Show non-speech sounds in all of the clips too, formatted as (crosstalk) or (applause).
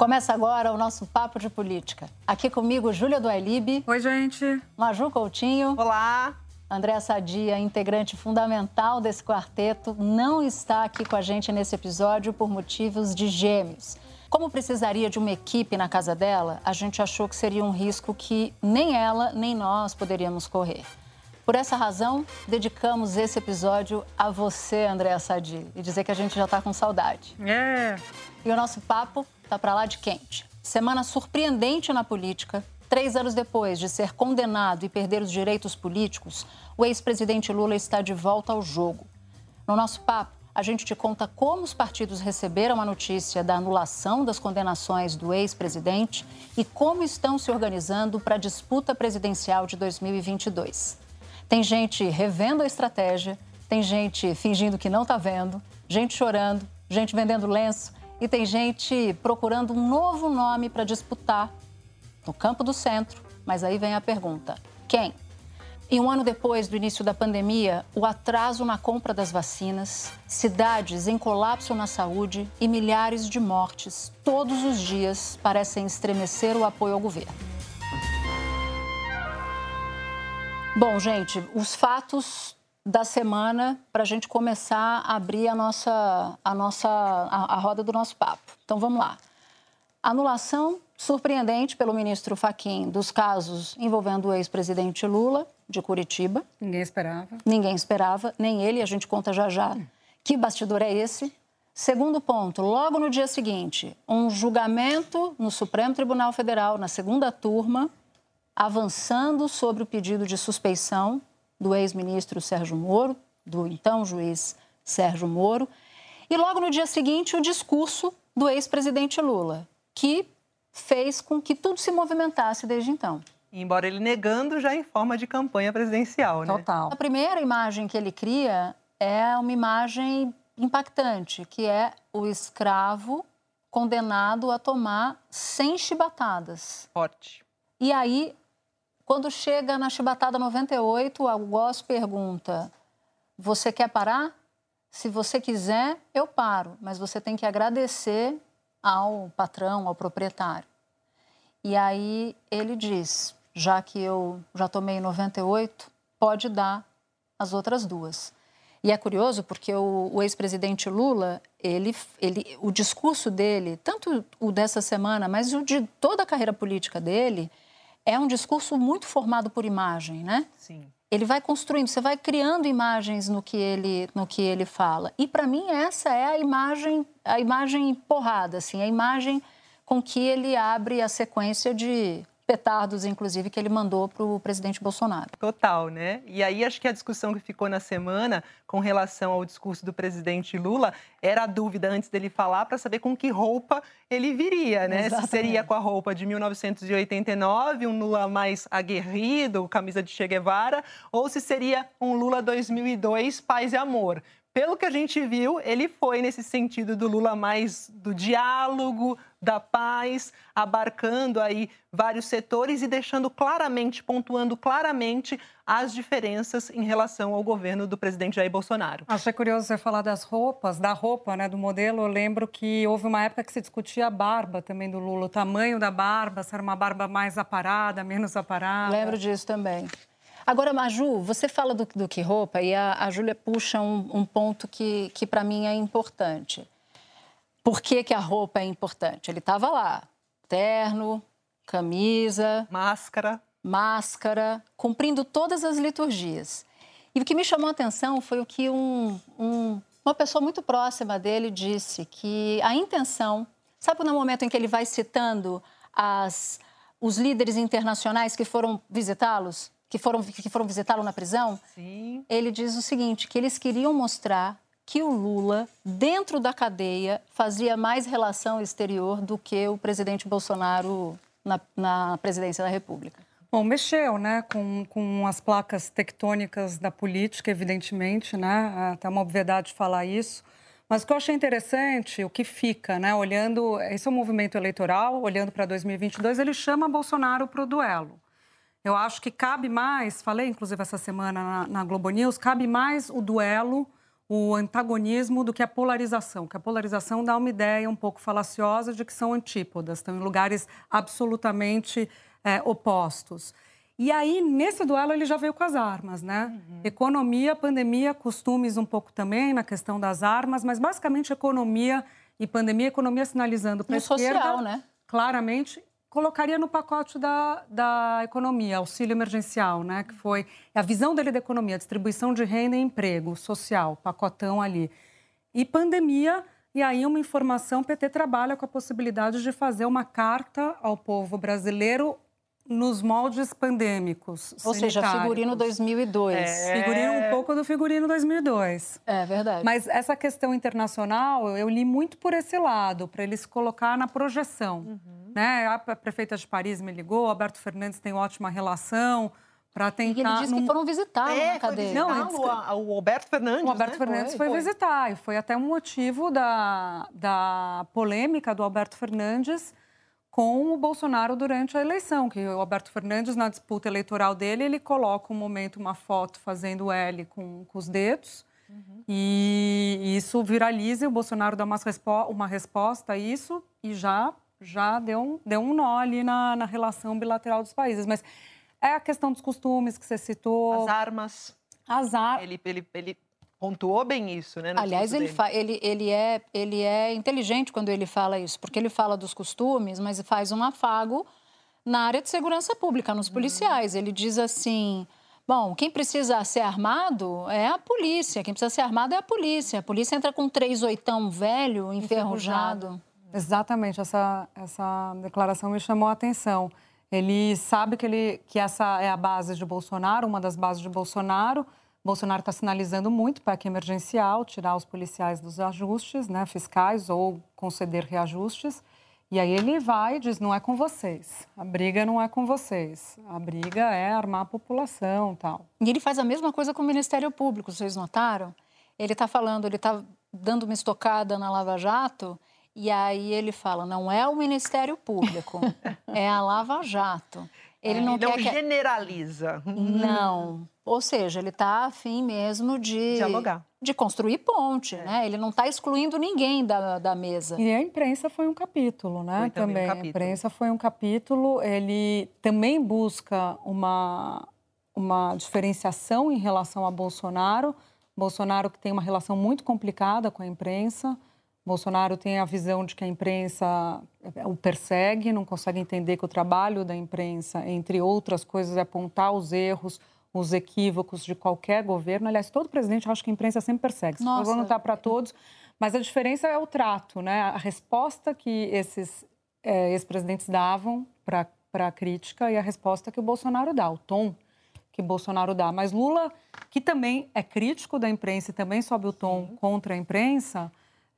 Começa agora o nosso Papo de Política. Aqui comigo, Júlia Duailib. Oi, gente. Maju Coutinho. Olá. André Sadia, integrante fundamental desse quarteto, não está aqui com a gente nesse episódio por motivos de gêmeos. Como precisaria de uma equipe na casa dela, a gente achou que seria um risco que nem ela nem nós poderíamos correr. Por essa razão, dedicamos esse episódio a você, André Sadi, e dizer que a gente já está com saudade. É. E o nosso papo tá para lá de quente. Semana surpreendente na política. Três anos depois de ser condenado e perder os direitos políticos, o ex-presidente Lula está de volta ao jogo. No nosso papo, a gente te conta como os partidos receberam a notícia da anulação das condenações do ex-presidente e como estão se organizando para a disputa presidencial de 2022. Tem gente revendo a estratégia, tem gente fingindo que não está vendo, gente chorando, gente vendendo lenço e tem gente procurando um novo nome para disputar no campo do centro. Mas aí vem a pergunta: quem? E um ano depois do início da pandemia, o atraso na compra das vacinas, cidades em colapso na saúde e milhares de mortes todos os dias parecem estremecer o apoio ao governo. Bom, gente, os fatos da semana para a gente começar a abrir a nossa, a nossa a, a roda do nosso papo. Então vamos lá. Anulação surpreendente pelo ministro Faquim dos casos envolvendo o ex-presidente Lula de Curitiba. Ninguém esperava. Ninguém esperava, nem ele, a gente conta já já. Que bastidor é esse? Segundo ponto, logo no dia seguinte, um julgamento no Supremo Tribunal Federal, na segunda turma, avançando sobre o pedido de suspeição do ex-ministro Sérgio Moro, do então juiz Sérgio Moro, e logo no dia seguinte o discurso do ex-presidente Lula, que fez com que tudo se movimentasse desde então. Embora ele negando já em forma de campanha presidencial, né? Total. A primeira imagem que ele cria é uma imagem impactante, que é o escravo condenado a tomar 100 chibatadas. Forte. E aí quando chega na chibatada 98, o algoz pergunta: Você quer parar? Se você quiser, eu paro, mas você tem que agradecer ao patrão, ao proprietário. E aí ele diz: Já que eu já tomei 98, pode dar as outras duas. E é curioso porque o, o ex-presidente Lula, ele, ele, o discurso dele, tanto o dessa semana, mas o de toda a carreira política dele, é um discurso muito formado por imagem, né? Sim. Ele vai construindo, você vai criando imagens no que ele, no que ele fala. E para mim essa é a imagem, a imagem porrada, assim, a imagem com que ele abre a sequência de petardos, inclusive, que ele mandou para o presidente Bolsonaro. Total, né? E aí acho que a discussão que ficou na semana com relação ao discurso do presidente Lula era a dúvida antes dele falar para saber com que roupa ele viria, né? Exatamente. Se seria com a roupa de 1989, um Lula mais aguerrido, camisa de Che Guevara, ou se seria um Lula 2002, paz e amor pelo que a gente viu, ele foi nesse sentido do Lula mais do diálogo, da paz, abarcando aí vários setores e deixando claramente, pontuando claramente as diferenças em relação ao governo do presidente Jair Bolsonaro. Achei curioso você falar das roupas, da roupa, né, do modelo. Eu lembro que houve uma época que se discutia a barba também do Lula, o tamanho da barba, se era uma barba mais aparada, menos aparada. Lembro disso também. Agora, Maju, você fala do, do que roupa e a, a Júlia puxa um, um, ponto que, que para mim é importante. Por que, que a roupa é importante? Ele estava lá, terno, camisa... Máscara. Máscara, cumprindo todas as liturgias. E o que me chamou a atenção foi o que um, um, uma pessoa muito próxima dele disse, que a intenção... Sabe no momento em que ele vai citando as, os líderes internacionais que foram visitá-los? Que foram, que foram visitá-lo na prisão, Sim. ele diz o seguinte, que eles queriam mostrar que o Lula, dentro da cadeia, fazia mais relação exterior do que o presidente Bolsonaro na, na presidência da República. Bom, mexeu, né, com, com as placas tectônicas da política, evidentemente, né, até uma obviedade falar isso. Mas o que eu achei interessante, o que fica, né, olhando, esse é um movimento eleitoral, olhando para 2022, ele chama Bolsonaro para o duelo. Eu acho que cabe mais, falei inclusive essa semana na, na Globo News, cabe mais o duelo, o antagonismo do que a polarização, que a polarização dá uma ideia um pouco falaciosa de que são antípodas, estão em lugares absolutamente é, opostos. E aí, nesse duelo, ele já veio com as armas, né? Uhum. Economia, pandemia, costumes um pouco também na questão das armas, mas basicamente economia e pandemia, economia sinalizando para a esquerda, social, né? claramente, colocaria no pacote da, da economia, auxílio emergencial, né? Que foi a visão dele da economia, distribuição de renda e emprego social, pacotão ali. E pandemia, e aí uma informação, PT trabalha com a possibilidade de fazer uma carta ao povo brasileiro nos moldes pandêmicos. Ou seja, figurino 2002. É... Figurino um pouco do figurino 2002. É verdade. Mas essa questão internacional, eu li muito por esse lado, para eles colocar na projeção. Uhum. Né? A prefeita de Paris me ligou, Alberto Fernandes tem ótima relação para tentar. E ele disse num... que foram visitar é, na cadeia. Não, o, o Alberto Fernandes. O Alberto né? Fernandes foi, foi, visitar e foi até um motivo da, da polêmica do Alberto Fernandes com o Bolsonaro durante a eleição, que o Alberto Fernandes, na disputa eleitoral dele, ele coloca um momento, uma foto fazendo L com, com os dedos, uhum. e isso viraliza e o Bolsonaro dá uma, respo uma resposta a isso e já, já deu, um, deu um nó ali na, na relação bilateral dos países. Mas é a questão dos costumes que você citou. As armas. As armas. Ele, ele, ele pontuou bem isso, né? Aliás, ele, ele, ele, é, ele é inteligente quando ele fala isso, porque ele fala dos costumes, mas faz um afago na área de segurança pública, nos policiais. Ele diz assim. Bom, quem precisa ser armado é a polícia. Quem precisa ser armado é a polícia. A polícia entra com um três oitão velho, enferrujado. enferrujado. Exatamente, essa, essa declaração me chamou a atenção. Ele sabe que, ele, que essa é a base de Bolsonaro, uma das bases de Bolsonaro. Bolsonaro está sinalizando muito para que emergencial, tirar os policiais dos ajustes né, fiscais ou conceder reajustes. E aí ele vai e diz: não é com vocês. A briga não é com vocês. A briga é armar a população tal. E ele faz a mesma coisa com o Ministério Público, vocês notaram? Ele está falando, ele está dando uma estocada na Lava Jato. E aí ele fala: não é o Ministério Público, (laughs) é a Lava Jato. Ele é, não, não que... generaliza. Não. (laughs) Ou seja, ele está afim mesmo de dialogar, de construir ponte, é. né? Ele não está excluindo ninguém da, da mesa. E a imprensa foi um capítulo, né? Foi também. também. Um capítulo. A imprensa foi um capítulo. Ele também busca uma uma diferenciação em relação a Bolsonaro. Bolsonaro que tem uma relação muito complicada com a imprensa. Bolsonaro tem a visão de que a imprensa o persegue, não consegue entender que o trabalho da imprensa, entre outras coisas, é apontar os erros, os equívocos de qualquer governo. Aliás, todo presidente acha que a imprensa sempre persegue. Nossa. Vou notar para todos, mas a diferença é o trato, né? A resposta que esses é, ex-presidentes davam para a crítica e a resposta que o Bolsonaro dá, o tom que Bolsonaro dá. Mas Lula, que também é crítico da imprensa e também sobe o tom Sim. contra a imprensa,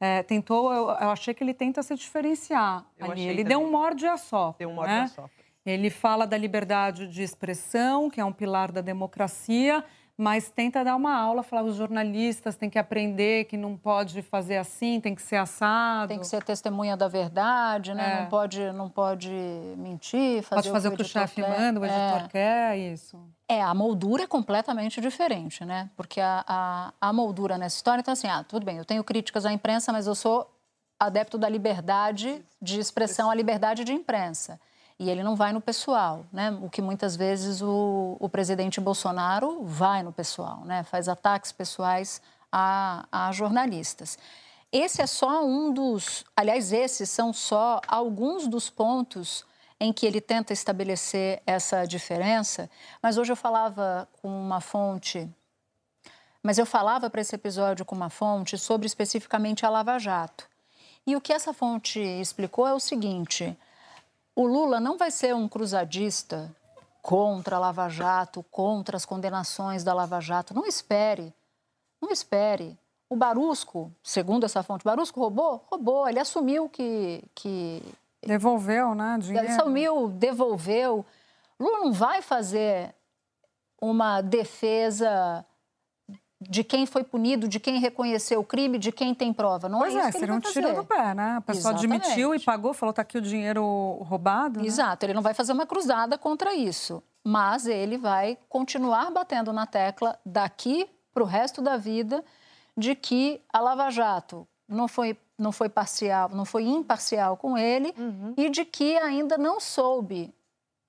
é, tentou, eu, eu, achei que ele tenta se diferenciar eu ali. Ele também. deu um morde a só. Deu um morde né? a só. Ele fala da liberdade de expressão, que é um pilar da democracia, mas tenta dar uma aula, falar os jornalistas têm que aprender que não pode fazer assim, tem que ser assado. Tem que ser testemunha da verdade, né? É. Não, pode, não pode mentir, fazer pode fazer o que o, o chefe manda, o editor é. quer, isso. É, a moldura é completamente diferente, né? Porque a, a, a moldura nessa história, então assim, ah, tudo bem, eu tenho críticas à imprensa, mas eu sou adepto da liberdade de expressão, a liberdade de imprensa e ele não vai no pessoal, né? O que muitas vezes o, o presidente Bolsonaro vai no pessoal, né? Faz ataques pessoais a, a jornalistas. Esse é só um dos, aliás, esses são só alguns dos pontos em que ele tenta estabelecer essa diferença. Mas hoje eu falava com uma fonte, mas eu falava para esse episódio com uma fonte sobre especificamente a Lava Jato. E o que essa fonte explicou é o seguinte: o Lula não vai ser um cruzadista contra a Lava Jato, contra as condenações da Lava Jato. Não espere, não espere. O Barusco, segundo essa fonte, Barusco roubou? Roubou. Ele assumiu que. que devolveu, né? Dinheiro. Ele assumiu, devolveu. Lula não vai fazer uma defesa de quem foi punido, de quem reconheceu o crime, de quem tem prova. Não pois é, é seria ele um vai tiro fazer. do pé, né? A pessoa Exatamente. admitiu e pagou, falou, tá aqui o dinheiro roubado. né? Exato, ele não vai fazer uma cruzada contra isso. Mas ele vai continuar batendo na tecla daqui para o resto da vida de que a Lava Jato não foi, não foi parcial, não foi imparcial com ele e de que ainda não soube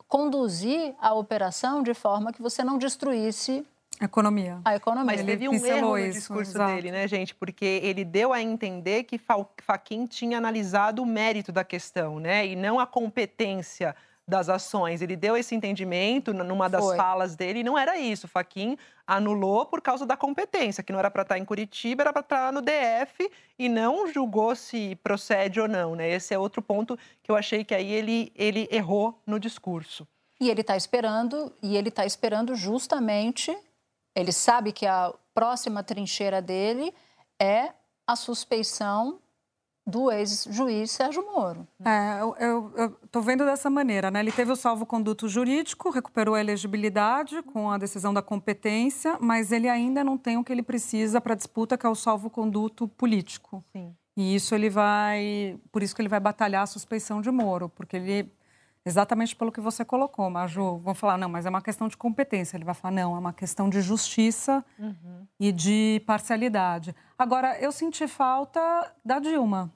conduzir a operação de forma que você não destruísse Economia. a economia. Mas teve um erro no isso, discurso exato. dele, né, gente? Porque ele deu a entender que Fa- Fachin tinha analisado o mérito da questão, né? E não a competência das ações. Ele deu esse entendimento numa das Foi. falas dele e não era isso. Fachin anulou por causa da competência, que não era para estar em Curitiba, era para estar no DF e não julgou se procede ou não, né? Esse é outro ponto que eu achei que aí ele, ele errou no discurso. E ele está esperando, e ele está esperando justamente. Ele sabe que a próxima trincheira dele é a suspeição do ex-juiz Sérgio Moro. É, eu, tô vendo dessa maneira, né? Ele teve o salvo-conduto jurídico, recuperou a elegibilidade com a decisão da competência, mas ele ainda não tem o que ele precisa para a disputa, que é o salvo-conduto político. Sim. E isso ele vai. Por isso que ele vai batalhar a suspeição de Moro, porque ele. Exatamente pelo que você colocou, Maju. Vão falar, não, mas é uma questão de competência. Ele vai falar, não, é uma questão de justiça e de parcialidade. Agora, eu senti falta da Dilma.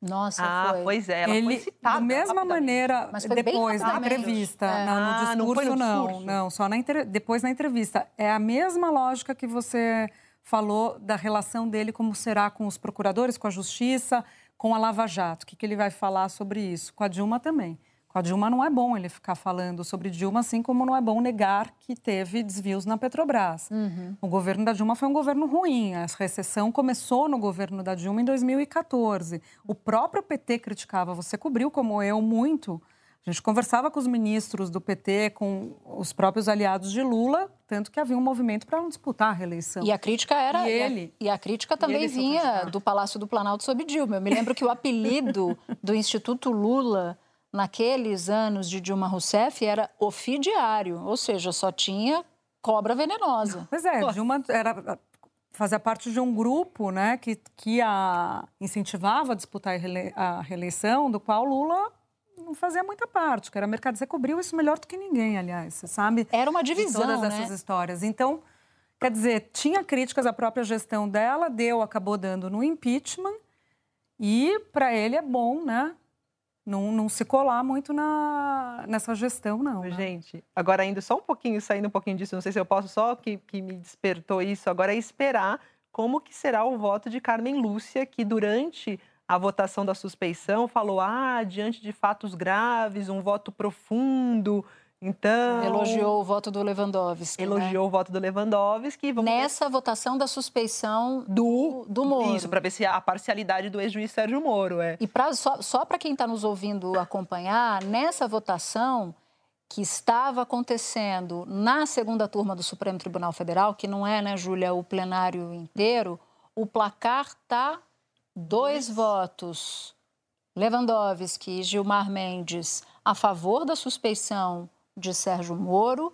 Nossa, Ah, foi. pois é, ela foi Ele, citada. da mesma maneira, foi depois na entrevista, É. não, no Ah, discurso não foi no não, discurso? não, só na entre- depois na entrevista. É a mesma lógica que você falou da relação dele como será com os procuradores, com a justiça, com a Lava Jato. O que, que ele vai falar sobre isso? Com a Dilma também. A Dilma não é bom ele ficar falando sobre Dilma, assim como não é bom negar que teve desvios na Petrobras. O governo da Dilma foi um governo ruim. A recessão começou no governo da Dilma em 2014. O próprio PT criticava. Você cobriu, como eu, muito. A gente conversava com os ministros do PT, com os próprios aliados de Lula, tanto que havia um movimento para não disputar a reeleição. E a crítica era. E e a- ele? E a, crítica também ele, vinha do Palácio do Planalto sob Dilma. Eu me lembro que o apelido do Instituto Lula, naqueles anos de Dilma Rousseff, era ofidiário, ou seja, só tinha cobra venenosa. Pois é, Dilma era fazia parte de um grupo, né, que, que a incentivava a disputar a reele- a reeleição, do qual Lula não fazia muita parte, que era mercado. Você cobriu isso melhor do que ninguém, aliás, você sabe? Era uma de divisão, todas né? essas histórias. Então, quer dizer, tinha críticas à própria gestão dela, deu, acabou dando no impeachment, e para ele é bom, né? Não, não se colar muito na, nessa gestão, não. né? Gente, agora indo só um pouquinho, saindo um pouquinho disso, não sei se eu posso, só que, que me despertou isso, agora é esperar como que será o voto de Carmen Lúcia, que durante a votação da suspeição falou, ah, diante de fatos graves, um voto profundo, então... Elogiou o voto do Lewandowski. né? Elogiou o voto do Lewandowski. Vamos ver Nessa votação da suspeição do, do Moro. Isso, para ver se a parcialidade do ex-juiz Sérgio Moro, é. E pra, só, só para quem está nos ouvindo acompanhar, nessa votação que estava acontecendo na segunda turma do Supremo Tribunal Federal, que não é, né, Júlia, o plenário inteiro, o placar tá dois votos. Lewandowski e Gilmar Mendes a favor da suspeição de Sérgio Moro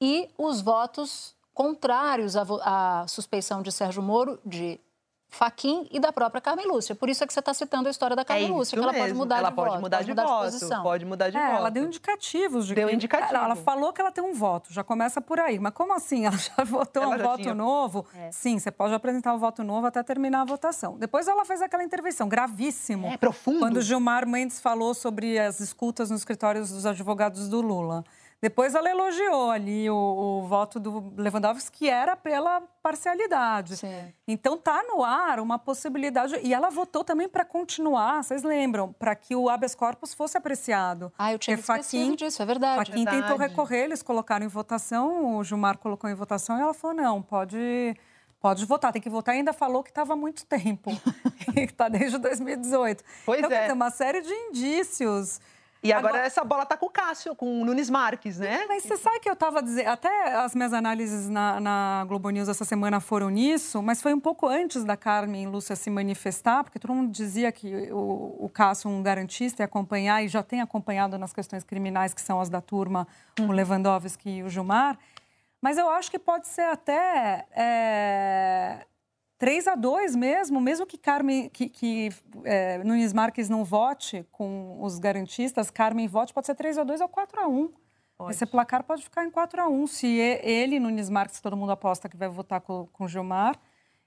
e os votos contrários à, suspeição de Sérgio Moro de Faquim e da própria Carmen Lúcia. Por isso é que você está citando a história da Carmen é Lúcia, que ela pode mudar ela de pode voto, mudar pode de mudar de voto, posição. pode mudar de É, voto. ela deu indicativos de Deu que... indicativo. Ela, ela falou que ela tem um voto, já começa por aí. Mas como assim? Ela já (laughs) votou Ela um já voto tinha. novo? Sim, você pode apresentar o voto novo até terminar a votação. Depois ela fez aquela intervenção, gravíssimo. É profundo. Quando Gilmar Mendes falou sobre as escutas nos escritórios dos advogados do Lula. Depois ela elogiou ali o, o voto do Lewandowski, que era pela parcialidade. Sim. Então tá no ar uma possibilidade. E ela votou também para continuar, vocês lembram, para que o habeas corpus fosse apreciado. Ah, eu tinha Fachin- disso, é verdade. Faquin tentou Verdade. recorrer, eles colocaram em votação, o Gilmar colocou em votação e ela falou: não, pode, pode votar, tem que votar. E ainda falou que estava há muito tempo, (laughs) que está desde 2018. Pois então, é. dizer, uma série de indícios E agora, agora, essa bola tá com o Cássio, com o Nunes Marques, né? Mas você sabe que eu estava dizendo, até as minhas análises na, na, Globo News essa semana foram nisso, mas foi um pouco antes da Carmen Lúcia se manifestar, porque todo mundo dizia que o, o Cássio, um garantista, ia acompanhar e já tem acompanhado nas questões criminais, que são as da turma, hum. o Lewandowski e o Gilmar. Mas eu acho que pode ser até. É 3 a 2 mesmo, mesmo que Carmen, que, que é, Nunes Marques não vote com os garantistas, Carmen vote, pode ser 3 a 2 ou 4 a 1 pode. Esse placar pode ficar em 4 a 1 se ele, Nunes Marques, todo mundo aposta que vai votar com, com Gilmar,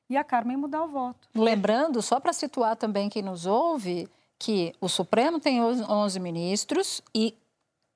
e a Carmen mudar o voto. Lembrando, só para situar também quem nos ouve, que o Supremo tem 11 ministros e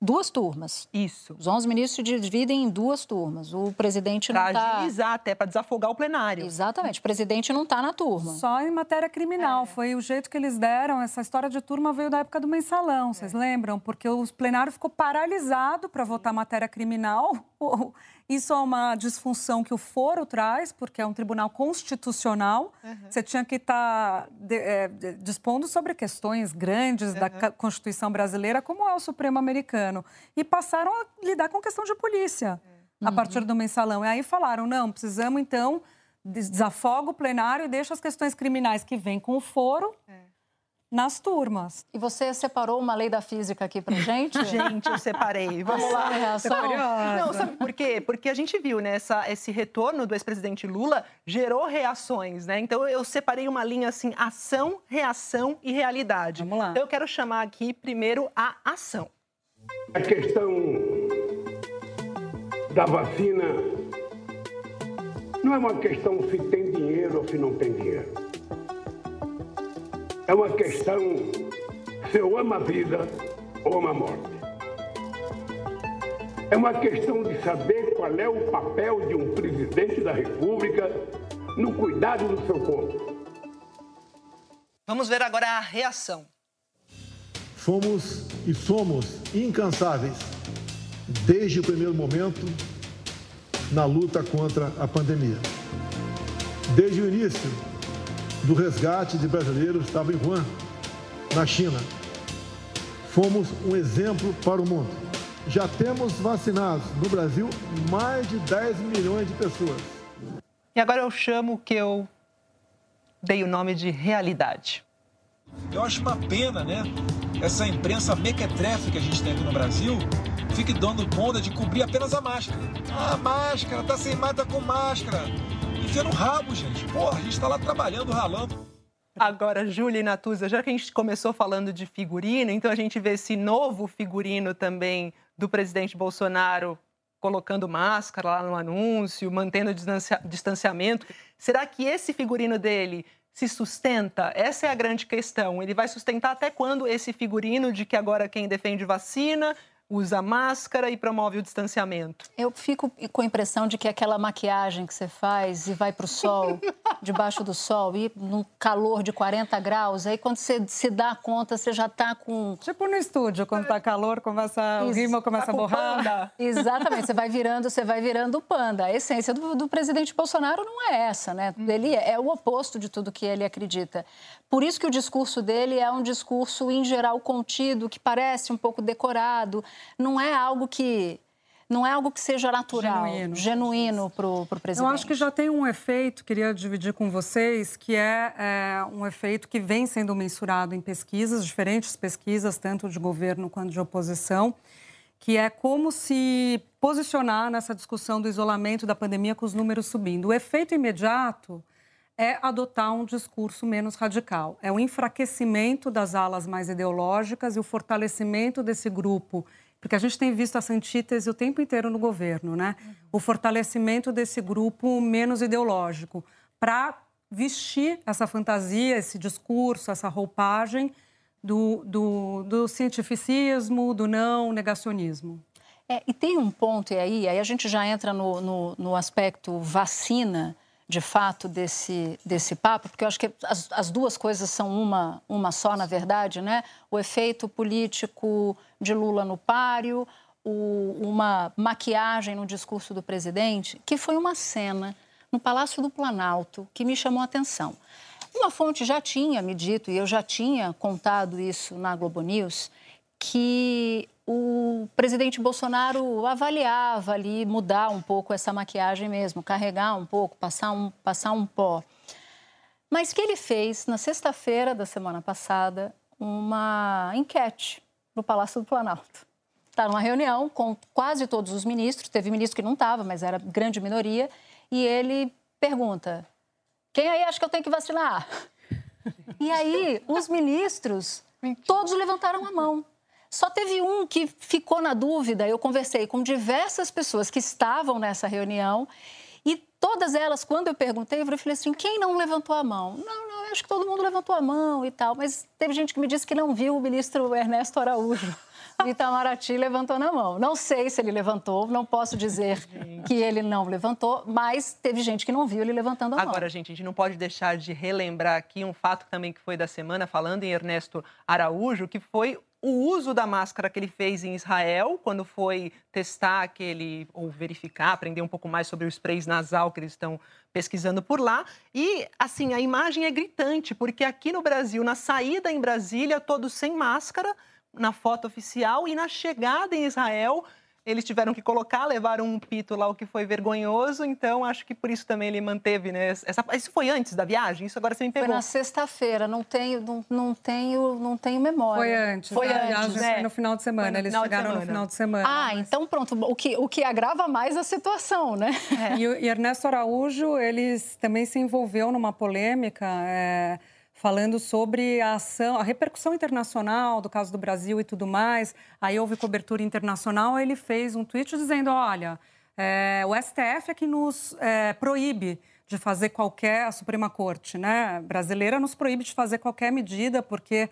duas turmas. Isso. Os 11 ministros se dividem em duas turmas. O presidente não está... Para agilizar até, para desafogar o plenário. Exatamente. O presidente não está na turma. Só em matéria criminal. É. Foi o jeito que eles deram. Essa história de turma veio da época do mensalão, é. vocês lembram? Porque o plenário ficou paralisado para votar matéria criminal. (laughs) Isso é uma disfunção que o foro traz, porque é um tribunal constitucional. Uhum. Você tinha que estar tá de, é, dispondo sobre questões grandes uhum. da Constituição brasileira, como é o Supremo americano. E passaram a lidar com questão de polícia uhum. a partir do mensalão. E aí falaram: não, precisamos então desafoga o plenário e deixa as questões criminais que vêm com o foro. É nas turmas. E você separou uma lei da física aqui pra gente? (laughs) gente, eu separei. Vamos lá. Reação? Não, sabe por quê? Porque a gente viu, né, essa, esse retorno do ex-presidente Lula gerou reações, né? Então eu separei uma linha assim, ação, reação e realidade. Vamos lá. Então eu quero chamar aqui primeiro a ação. A questão da vacina não é uma questão se tem dinheiro ou se não tem dinheiro é uma questão se eu amo a vida ou amo a morte. É uma questão de saber qual é o papel de um presidente da República no cuidado do seu povo. Vamos ver agora a reação. Fomos e somos incansáveis desde o primeiro momento na luta contra a pandemia. Desde o início, do resgate de brasileiros estava em Wuhan, na China. Fomos um exemplo para o mundo. Já temos vacinados no Brasil mais de 10 milhões de pessoas. E agora eu chamo o que eu dei o nome de realidade. Eu acho uma pena, né? Essa imprensa mequetrefe que a gente tem aqui no Brasil fique dando conta de cobrir apenas a máscara. Ah, máscara, tá sem máscara, tá com máscara enfia no rabo, gente. Porra, a gente tá lá trabalhando, ralando. Agora, Júlia e Natuza, já que a gente começou falando de figurino, então a gente vê esse novo figurino também do presidente Bolsonaro colocando máscara lá no anúncio, mantendo o distanciamento. Será que esse figurino dele se sustenta? Essa é a grande questão. Ele vai sustentar até quando esse figurino de que agora quem defende vacina usa máscara e promove o distanciamento. Eu fico com a impressão de que aquela maquiagem que você faz e vai para o sol, (laughs) debaixo do sol, e no calor de 40 graus, aí quando você se dá conta, você já está com... Tipo no estúdio, quando está calor, começa, o rímel começa tá a borrar. Panda. (laughs) Exatamente, você vai virando, você vai virando o panda. A essência do, do presidente Bolsonaro não é essa, né? Hum. Ele é, é o oposto de tudo que ele acredita. Por isso que o discurso dele é um discurso, em geral, contido, que parece um pouco decorado, não é algo que não é algo que seja natural, genuíno, genuíno para o presidente. Eu acho que já tem um efeito, queria dividir com vocês, que é, é, um efeito que vem sendo mensurado em pesquisas, diferentes pesquisas, tanto de governo quanto de oposição, que é como se posicionar nessa discussão do isolamento da pandemia com os números subindo. O efeito imediato é adotar um discurso menos radical. É o enfraquecimento das alas mais ideológicas e o fortalecimento desse grupo porque a gente tem visto essa antítese o tempo inteiro no governo, né? O fortalecimento desse grupo menos ideológico para vestir essa fantasia, esse discurso, essa roupagem do, do, do cientificismo, do não negacionismo. É, e tem um ponto, aí, aí a gente já entra no, no, no aspecto vacina, de fato desse, desse papo, porque eu acho que as, as, duas coisas são uma, uma só, na verdade, né? O efeito político de Lula no páreo, o, uma maquiagem no discurso do presidente, que foi uma cena no Palácio do Planalto que me chamou a atenção. Uma fonte já tinha me dito, e eu já tinha contado isso na Globo News, que o presidente Bolsonaro avaliava ali mudar um pouco essa maquiagem mesmo, carregar um pouco, passar um, passar um pó. Mas que ele fez na sexta-feira da semana passada uma enquete no Palácio do Planalto. Está numa reunião com quase todos os ministros, teve ministro que não estava, mas era grande minoria, e ele pergunta: quem aí acha que eu tenho que vacinar? (laughs) E aí, os ministros, todos levantaram a mão. Só teve um que ficou na dúvida. Eu conversei com diversas pessoas que estavam nessa reunião e todas elas, quando eu perguntei, eu falei assim: quem não levantou a mão? Não, não, acho que todo mundo levantou a mão e tal. Mas teve gente que me disse que não viu o ministro Ernesto Araújo. (laughs) Itamaraty levantou na mão. Não sei se ele levantou, não posso dizer que ele não levantou, mas teve gente que não viu ele levantando a Agora, mão. Agora, gente, a gente não pode deixar de relembrar aqui um fato também que foi da semana, falando em Ernesto Araújo, que foi o uso da máscara que ele fez em Israel, quando foi testar aquele, ou verificar, aprender um pouco mais sobre o spray nasal que eles estão pesquisando por lá. E, assim, a imagem é gritante, porque aqui no Brasil, na saída em Brasília, todos sem máscara, na foto oficial e na chegada em Israel eles tiveram que colocar, levaram um pito lá, o que foi vergonhoso. Então, acho que por isso também ele manteve, né? Essa, isso foi antes da viagem? Isso agora você me pegou. Foi na sexta-feira, não tenho, não, não, tenho, não tenho memória. Foi antes. Foi antes, viagem né? foi no final de semana. Eles chegaram semana. no final de semana. Ah, mas... então pronto. O que, o que agrava mais a situação, né? É. (laughs) E, e Ernesto Araújo, eles também se envolveu numa polêmica... É falando sobre a ação, a repercussão internacional do caso do Brasil e tudo mais. Aí houve cobertura internacional, ele fez um tweet dizendo: olha, é, o STF é que nos é, proíbe de fazer qualquer, a Suprema Corte né, brasileira nos proíbe de fazer qualquer medida, porque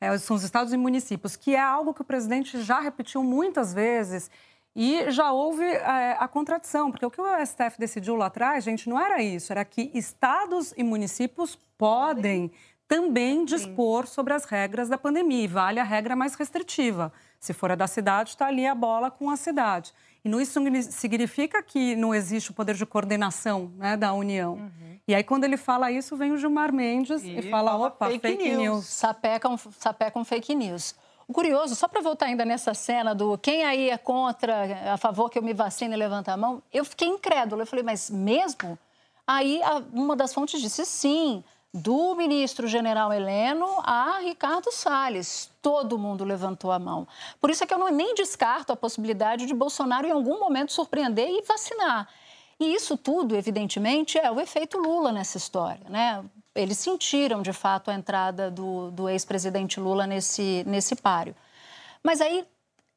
é, são os estados e municípios, que é algo que o presidente já repetiu muitas vezes. E já houve é, a contradição, porque o que o STF decidiu lá atrás, gente, não era isso, era que estados e municípios podem também dispor sobre as regras da pandemia. E vale a regra mais restritiva. Se for a da cidade, está ali a bola com a cidade. E não, isso significa que não existe o poder de coordenação né, da União. Uhum. E aí, quando ele fala isso, vem o Gilmar Mendes e, e fala, opa, fake, fake news. news. Sapecam, sapecam fake news. O curioso, só para voltar ainda nessa cena do quem aí é contra, a favor que eu me vacine levanta a mão, eu fiquei incrédula. Eu falei, mas mesmo? Aí uma das fontes disse sim do ministro general Heleno a Ricardo Salles. Todo mundo levantou a mão. Por isso é que eu não, nem descarto a possibilidade de Bolsonaro em algum momento surpreender e vacinar. E isso tudo, evidentemente, é o efeito Lula nessa história. Né? Eles sentiram, de fato, a entrada do, do ex-presidente Lula nesse, nesse páreo. Mas aí,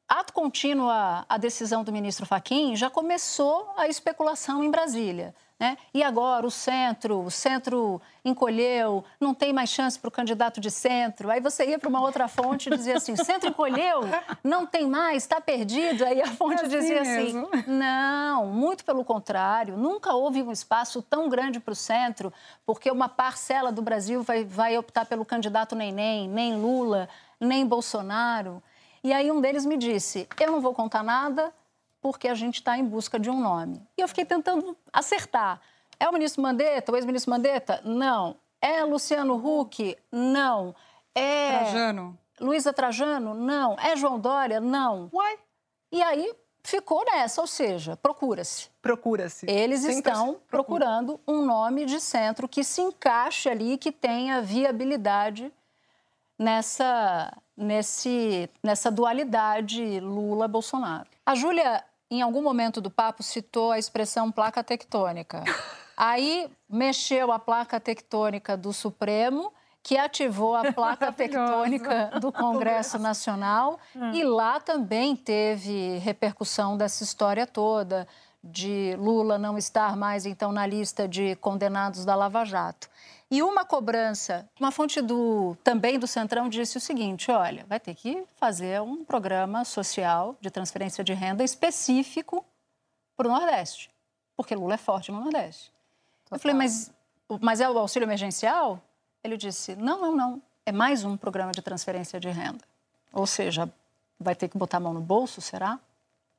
ato contínuo a decisão do ministro Faquim, já começou a especulação em Brasília. Né? E agora o centro, o centro encolheu, não tem mais chance para o candidato de centro. Aí você ia para uma outra fonte e dizia assim: centro encolheu, não tem mais, está perdido. Aí a fonte é assim dizia assim: mesmo. não, muito pelo contrário, nunca houve um espaço tão grande para o centro, porque uma parcela do Brasil vai, vai optar pelo candidato nem nem Lula, nem Bolsonaro. E aí um deles me disse: eu não vou contar nada porque a gente está em busca de um nome. E eu fiquei tentando acertar. É o ministro Mandetta, o ex-ministro Mandetta? Não. É Luciano Huck? Não. É. Trajano. Luísa Trajano? Não. É João Dória? Não. Uai. E aí ficou nessa, ou seja, procura-se. Procura-se. Eles Sempre estão procurando um nome de centro que se encaixe ali, que tenha viabilidade nessa, nesse, nessa dualidade Lula-Bolsonaro. A Júlia, em algum momento do papo, citou a expressão placa tectônica. Aí mexeu a placa tectônica do Supremo, que ativou a placa tectônica do (laughs) Congresso Nacional, hum. e lá também teve repercussão dessa história toda de Lula não estar mais então na lista de condenados da Lava Jato. E uma cobrança, uma fonte do também do Centrão disse o seguinte: olha, vai ter que fazer um programa social de transferência de renda específico para o Nordeste, porque Lula é forte no Nordeste. Total. Eu falei, mas, mas é o auxílio emergencial? Ele disse: não, não, não. É mais um programa de transferência de renda. Ou seja, vai ter que botar a mão no bolso, será?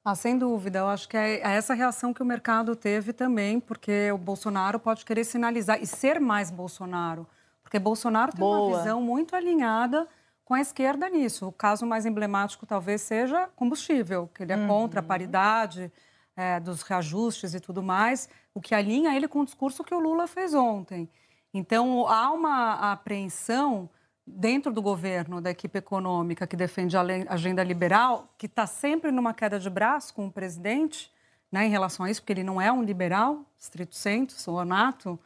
Ah, sem dúvida. Eu acho que é, é essa reação que o mercado teve também, porque o Bolsonaro pode querer sinalizar e ser mais Bolsonaro. Porque Bolsonaro tem Boa. uma visão muito alinhada com a esquerda nisso. O caso mais emblemático talvez seja combustível, que ele é contra a Uhum. paridade é, dos reajustes e tudo mais, o que alinha ele com o discurso que o Lula fez ontem. Então, há uma apreensão dentro do governo, da equipe econômica que defende a agenda liberal, que está sempre numa queda de braço com o presidente, né, em relação a isso, porque ele não é um liberal, estrito senso, ou nato,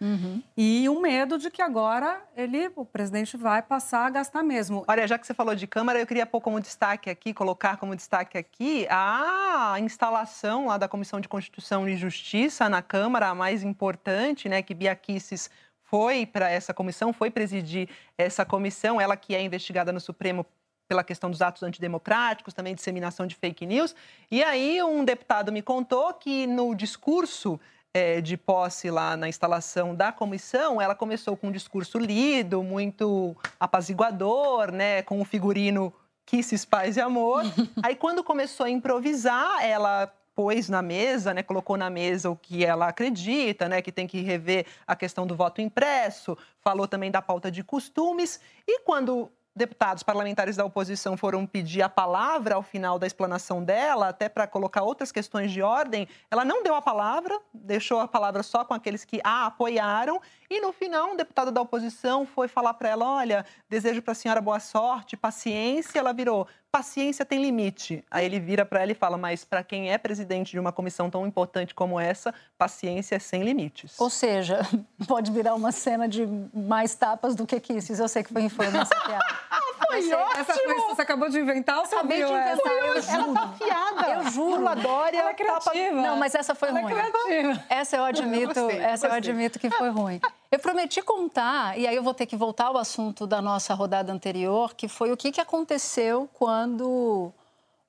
e um medo de que agora ele, o presidente vai passar a gastar mesmo. Olha, já que você falou de Câmara, eu queria pôr como destaque aqui, colocar como destaque aqui a instalação lá da Comissão de Constituição e Justiça na Câmara, a mais importante, né, que Bia Kicis foi para essa comissão, foi presidir essa comissão, ela que é investigada no Supremo pela questão dos atos antidemocráticos, também disseminação de fake news. E aí um deputado me contou que no discurso eh, de posse lá na instalação da comissão, ela começou com um discurso lido, muito apaziguador, né, com o figurino Kisses, Paz e Amor. (laughs) aí quando começou a improvisar, ela pôs na mesa, né, colocou na mesa o que ela acredita, né, que tem que rever a questão do voto impresso, falou também da pauta de costumes e quando deputados parlamentares da oposição foram pedir a palavra ao final da explanação dela, até para colocar outras questões de ordem, ela não deu a palavra, deixou a palavra só com aqueles que a apoiaram. E no final, um deputado da oposição foi falar para ela: olha, desejo para a senhora boa sorte, paciência. Ela virou: paciência tem limite. Aí ele vira para ela e fala: mas para quem é presidente de uma comissão tão importante como essa, paciência é sem limites. Ou seja, (laughs) pode virar uma cena de mais tapas do que kisses. Eu sei que foi essa piada. (laughs) Foi Essa- ótimo! Essa foi, você acabou de inventar ou você Acabei de ouviu essa? inventar, eu Ela juro. tá afiada. Eu juro. Lula Dória, Ela é criativa. Não, mas essa foi Ela é ruim. criativa. Essa eu admito, Eu gostei, essa eu gostei. admito que foi ruim. Eu prometi contar, e aí eu vou ter que voltar ao assunto da nossa rodada anterior, que foi o que, que aconteceu quando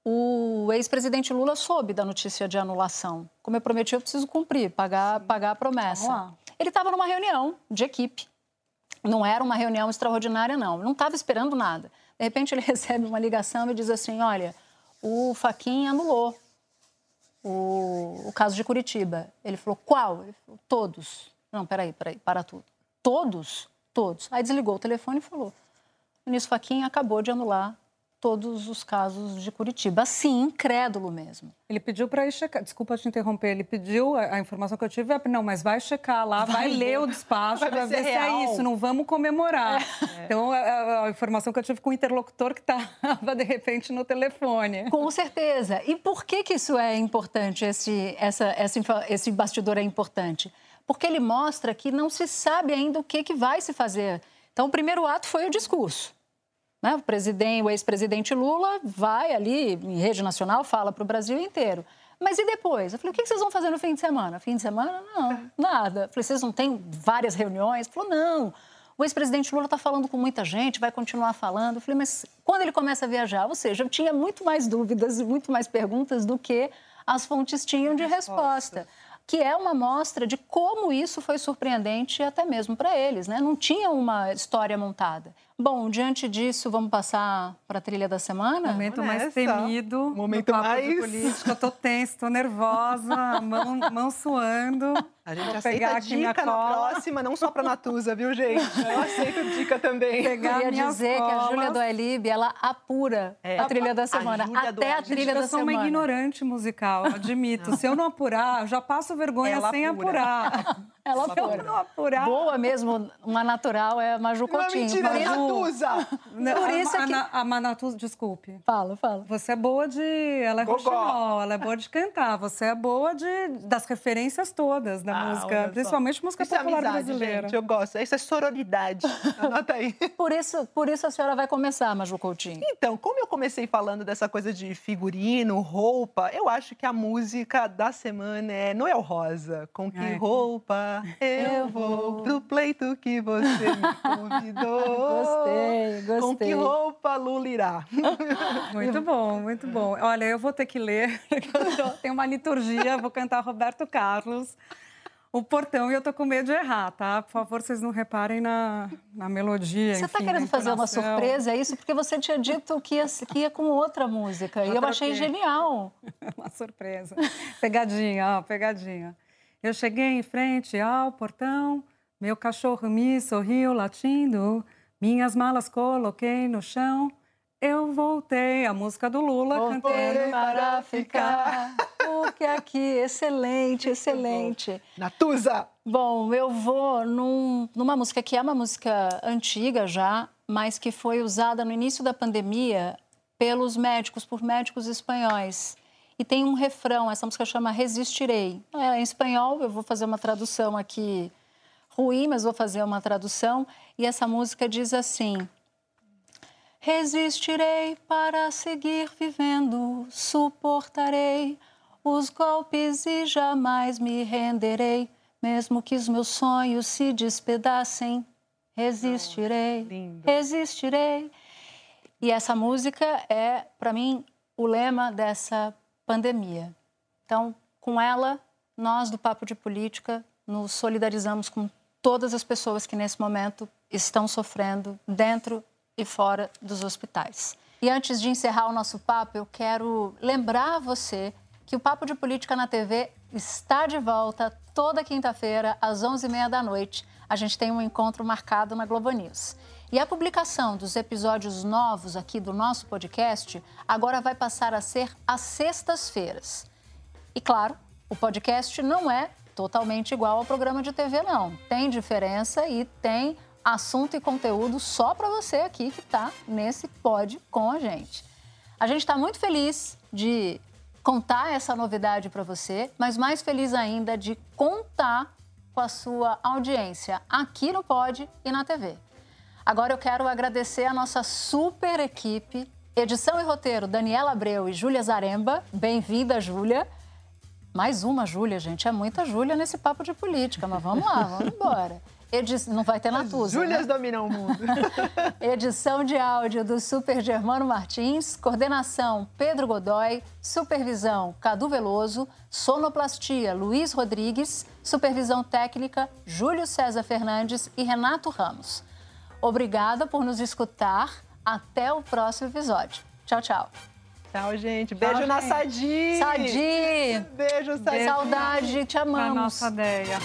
o ex-presidente Lula soube da notícia de anulação. Como eu prometi, eu preciso cumprir, pagar, pagar a promessa. Ele estava numa reunião de equipe. Não era uma reunião extraordinária, não. Não estava esperando nada. De repente, ele (laughs) recebe uma ligação e diz assim: Olha, o Faquin anulou o, o caso de Curitiba. Ele falou: Qual? Ele falou: Todos. Não, peraí, peraí, para tudo. Todos? Todos. Aí desligou o telefone e falou: O ministro Faquin acabou de anular todos os casos de Curitiba. Assim, incrédulo mesmo. Ele pediu para ir checar. Desculpa te interromper. Ele pediu a, a informação que eu tive. é, Não, mas vai checar lá, vai, Vai ler ver. o despacho Vai ver para se é ver se é isso. Não vamos comemorar. Então, a, a- informação que eu tive com o interlocutor que estava, de repente, no telefone. Com certeza. E por que, que isso é importante, esse, essa, essa esse bastidor é importante? Porque ele mostra que não se sabe ainda o que, que vai se fazer. Então, o primeiro ato foi o discurso. Né? O, presidente, o ex-presidente Lula vai ali, em rede nacional, fala para o Brasil inteiro. Mas e depois? Eu falei, o que vocês vão fazer no fim de semana? Fim de semana? Não, nada. Eu falei, vocês não têm várias reuniões? Ele falou, não. O ex-presidente Lula está falando com muita gente, vai continuar falando. Eu falei, mas quando ele começa a viajar? Ou seja, eu tinha muito mais dúvidas e muito mais perguntas do que as fontes tinham de resposta. Que é uma mostra de como isso foi surpreendente até mesmo para eles, né? Não tinha uma história montada. Bom, diante disso, vamos passar para a trilha da semana? Momento mais temido. Momento papo mais- política. Eu tô tensa, tô nervosa, (laughs) mão, mão suando. A gente Vou aceita pegar aqui minha dica na próxima, não só para Natuza, viu, gente? Eu aceito dica também. Pegar Queria minhas dizer que a. Júlia do Ailib, ela apura É. a trilha da A semana. Do Até a trilha eu da sou semana. uma ignorante musical, (laughs) admito. Se eu não apurar, eu já passo vergonha Ela sem apura. apurar. Ela (laughs) Se eu apura. não apurar... Boa mesmo, uma natural é a Maju Não Coutinho. mentira, Por é Natuza! Não, Por a- isso é a, que- Na- a Manatu, desculpe. Fala, fala. Você é boa de. Ela é roxinol, ela é boa de cantar. Você é boa de, das referências todas da Ah, música, principalmente música Isso é popular amizade, brasileira. gente, eu gosto. Isso é sororidade. (laughs) Anota aí. Por isso, por isso a senhora vai começar, Maju Coutinho. Então, como eu comecei falando dessa coisa de figurino, roupa, eu acho que a música da semana é Noel Rosa. Com que Ai. roupa eu vou pro pleito que você me (laughs) convidou? Gostei, Com gostei. que roupa Lula irá? (laughs) Muito bom, muito bom. Olha, eu vou ter que ler, (laughs) porque eu tô- tem uma liturgia, vou cantar Roberto Carlos. O portão e eu tô com medo de errar, tá? Por favor, vocês não reparem na, na melodia. Você está enfim, querendo na fazer uma surpresa, é isso? Porque você tinha dito que ia, que ia com outra música. e eu achei quê? genial. (laughs) Uma surpresa. Pegadinha, ó, pegadinha. Eu cheguei em frente ao portão, meu cachorro me sorriu latindo, minhas malas coloquei no chão, Eu voltei, a música do Lula. Voltei cantei para ficar. Porque aqui, excelente, excelente. Natuza! Bom, eu vou num, numa música que é uma música antiga já, mas que foi usada no início da pandemia pelos médicos, por médicos espanhóis. E tem um refrão, essa música chama Resistirei. É em espanhol, eu vou fazer uma tradução aqui ruim, mas vou fazer uma tradução. E essa música diz assim: Resistirei para seguir vivendo, suportarei os golpes e jamais me renderei, mesmo que os meus sonhos se despedacem. Resistirei, resistirei. E essa música é, para mim, o lema dessa pandemia. Então, com ela, nós do Papo de Política nos solidarizamos com todas as pessoas que nesse momento estão sofrendo dentro e fora dos hospitais. E antes de encerrar o nosso papo, eu quero lembrar você que o Papo de Política na TV está de volta toda quinta-feira, às 11h30 da noite. A gente tem um encontro marcado na Globo News. E a publicação dos episódios novos aqui do nosso podcast agora vai passar a ser às sextas-feiras. E claro, o podcast não é totalmente igual ao programa de TV, não. Tem diferença e tem assunto e conteúdo só para você aqui que está nesse pod com a gente. A gente está muito feliz de contar essa novidade para você, mas mais feliz ainda de contar com a sua audiência aqui no Pod e na TV. Agora eu quero agradecer a nossa super equipe, edição e roteiro Daniela Abreu e Júlia Zaremba. Bem-vinda, Júlia. Mais uma Júlia, gente. É muita Júlia nesse papo de política, mas vamos lá, vamos embora. Edi... Não vai ter Natuza. Júlias né? dominam o mundo. (laughs) Edição de áudio do Super Germano Martins, coordenação Pedro Godoy, supervisão Cadu Veloso, sonoplastia Luiz Rodrigues, supervisão técnica Júlio César Fernandes e Renato Ramos. Obrigada por nos escutar. Até o próximo episódio. Tchau, tchau. Tchau, gente. Beijo Tchau, na gente. Sadi. Sadi. Beijo, Sadi. Saudade, te amamos. Pra nossa ideia.